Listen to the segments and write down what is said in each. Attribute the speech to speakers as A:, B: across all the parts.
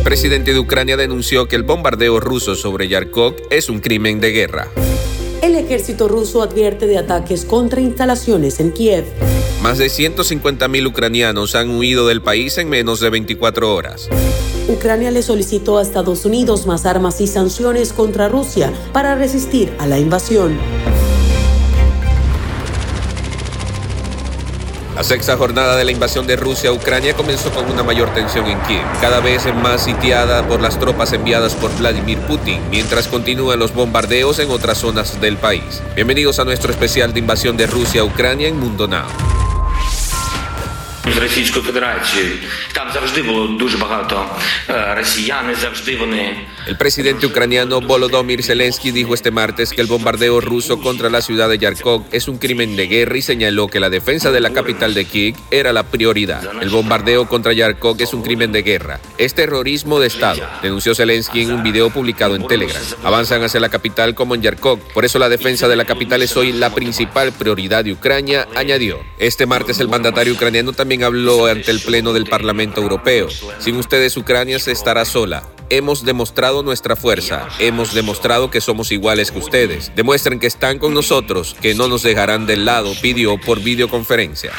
A: El presidente de Ucrania denunció que el bombardeo ruso sobre Yarkov es un crimen de guerra.
B: El ejército ruso advierte de ataques contra instalaciones en Kiev.
A: Más de 150.000 ucranianos han huido del país en menos de 24 horas.
B: Ucrania le solicitó a Estados Unidos más armas y sanciones contra Rusia para resistir a la invasión.
A: La sexta jornada de la invasión de Rusia a Ucrania comenzó con una mayor tensión en Kiev, cada vez más sitiada por las tropas enviadas por Vladimir Putin, mientras continúan los bombardeos en otras zonas del país. Bienvenidos a nuestro especial de invasión de Rusia a Ucrania en Mundo Now
C: з Російською Федерацією. Там завжди було дуже багато росіяни, завжди вони.
A: El presidente ucraniano Volodymyr Zelensky dijo este martes que el bombardeo ruso contra la ciudad de Yarkov es un crimen de guerra y señaló que la defensa de la capital de Kiev era la prioridad. El bombardeo contra Yarkov es un crimen de guerra. Es terrorismo de Estado, denunció Zelensky en un video publicado en Telegram. Avanzan hacia la capital como en Yarkov, por eso la defensa de la capital es hoy la principal prioridad de Ucrania, añadió. Este martes el mandatario ucraniano también habló ante el Pleno del Parlamento Europeo. Sin ustedes Ucrania se estará sola. Hemos demostrado nuestra fuerza, hemos demostrado que somos iguales que ustedes. Demuestren que están con nosotros, que no nos dejarán del lado, pidió por videoconferencia.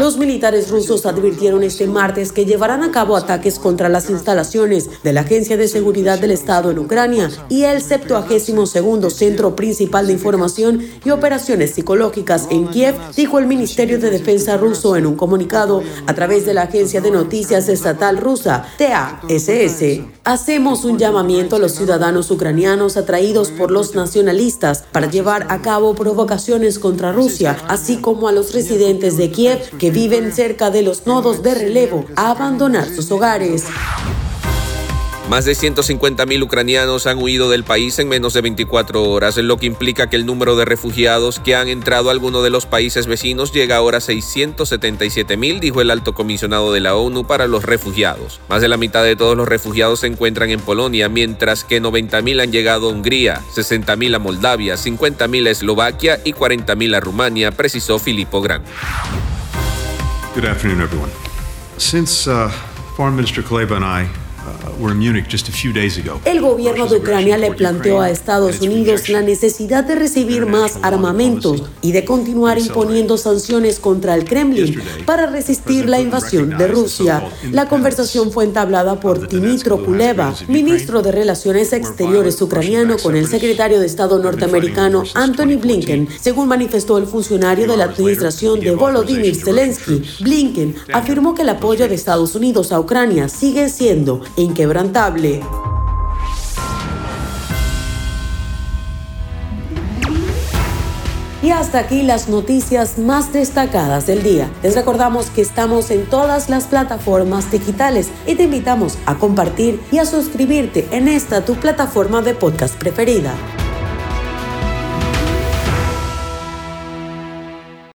B: Los militares rusos advirtieron este martes que llevarán a cabo ataques contra las instalaciones de la Agencia de Seguridad del Estado en Ucrania y el 72 Centro Principal de Información y Operaciones Psicológicas en Kiev, dijo el Ministerio de Defensa ruso en un comunicado a través de la agencia de noticias estatal rusa, TASS. Hacemos un llamamiento a los ciudadanos ucranianos atraídos por los nacionalistas para llevar a cabo provocaciones contra Rusia, así como a los residentes de Kiev que viven cerca de los nodos de relevo a abandonar sus hogares.
A: Más de 150.000 ucranianos han huido del país en menos de 24 horas, lo que implica que el número de refugiados que han entrado a alguno de los países vecinos llega ahora a 677.000, dijo el alto comisionado de la ONU para los refugiados. Más de la mitad de todos los refugiados se encuentran en Polonia, mientras que 90.000 han llegado a Hungría, 60.000 a Moldavia, 50.000 a Eslovaquia y 40.000 a Rumania, precisó Filippo Gran.
D: Good afternoon, everyone. Since uh, Foreign Minister Kuleba and I
B: el gobierno de Ucrania le planteó a Estados Unidos la necesidad de recibir más armamentos y de continuar imponiendo sanciones contra el Kremlin para resistir la invasión de Rusia. La conversación fue entablada por Dmitro Kuleva, ministro de Relaciones Exteriores ucraniano, con el secretario de Estado norteamericano Anthony Blinken, según manifestó el funcionario de la administración de Volodymyr Zelensky. Blinken afirmó que el apoyo de Estados Unidos a Ucrania sigue siendo inquebrantable. Y hasta aquí las noticias más destacadas del día. Les recordamos que estamos en todas las plataformas digitales y te invitamos a compartir y a suscribirte en esta tu plataforma de podcast preferida.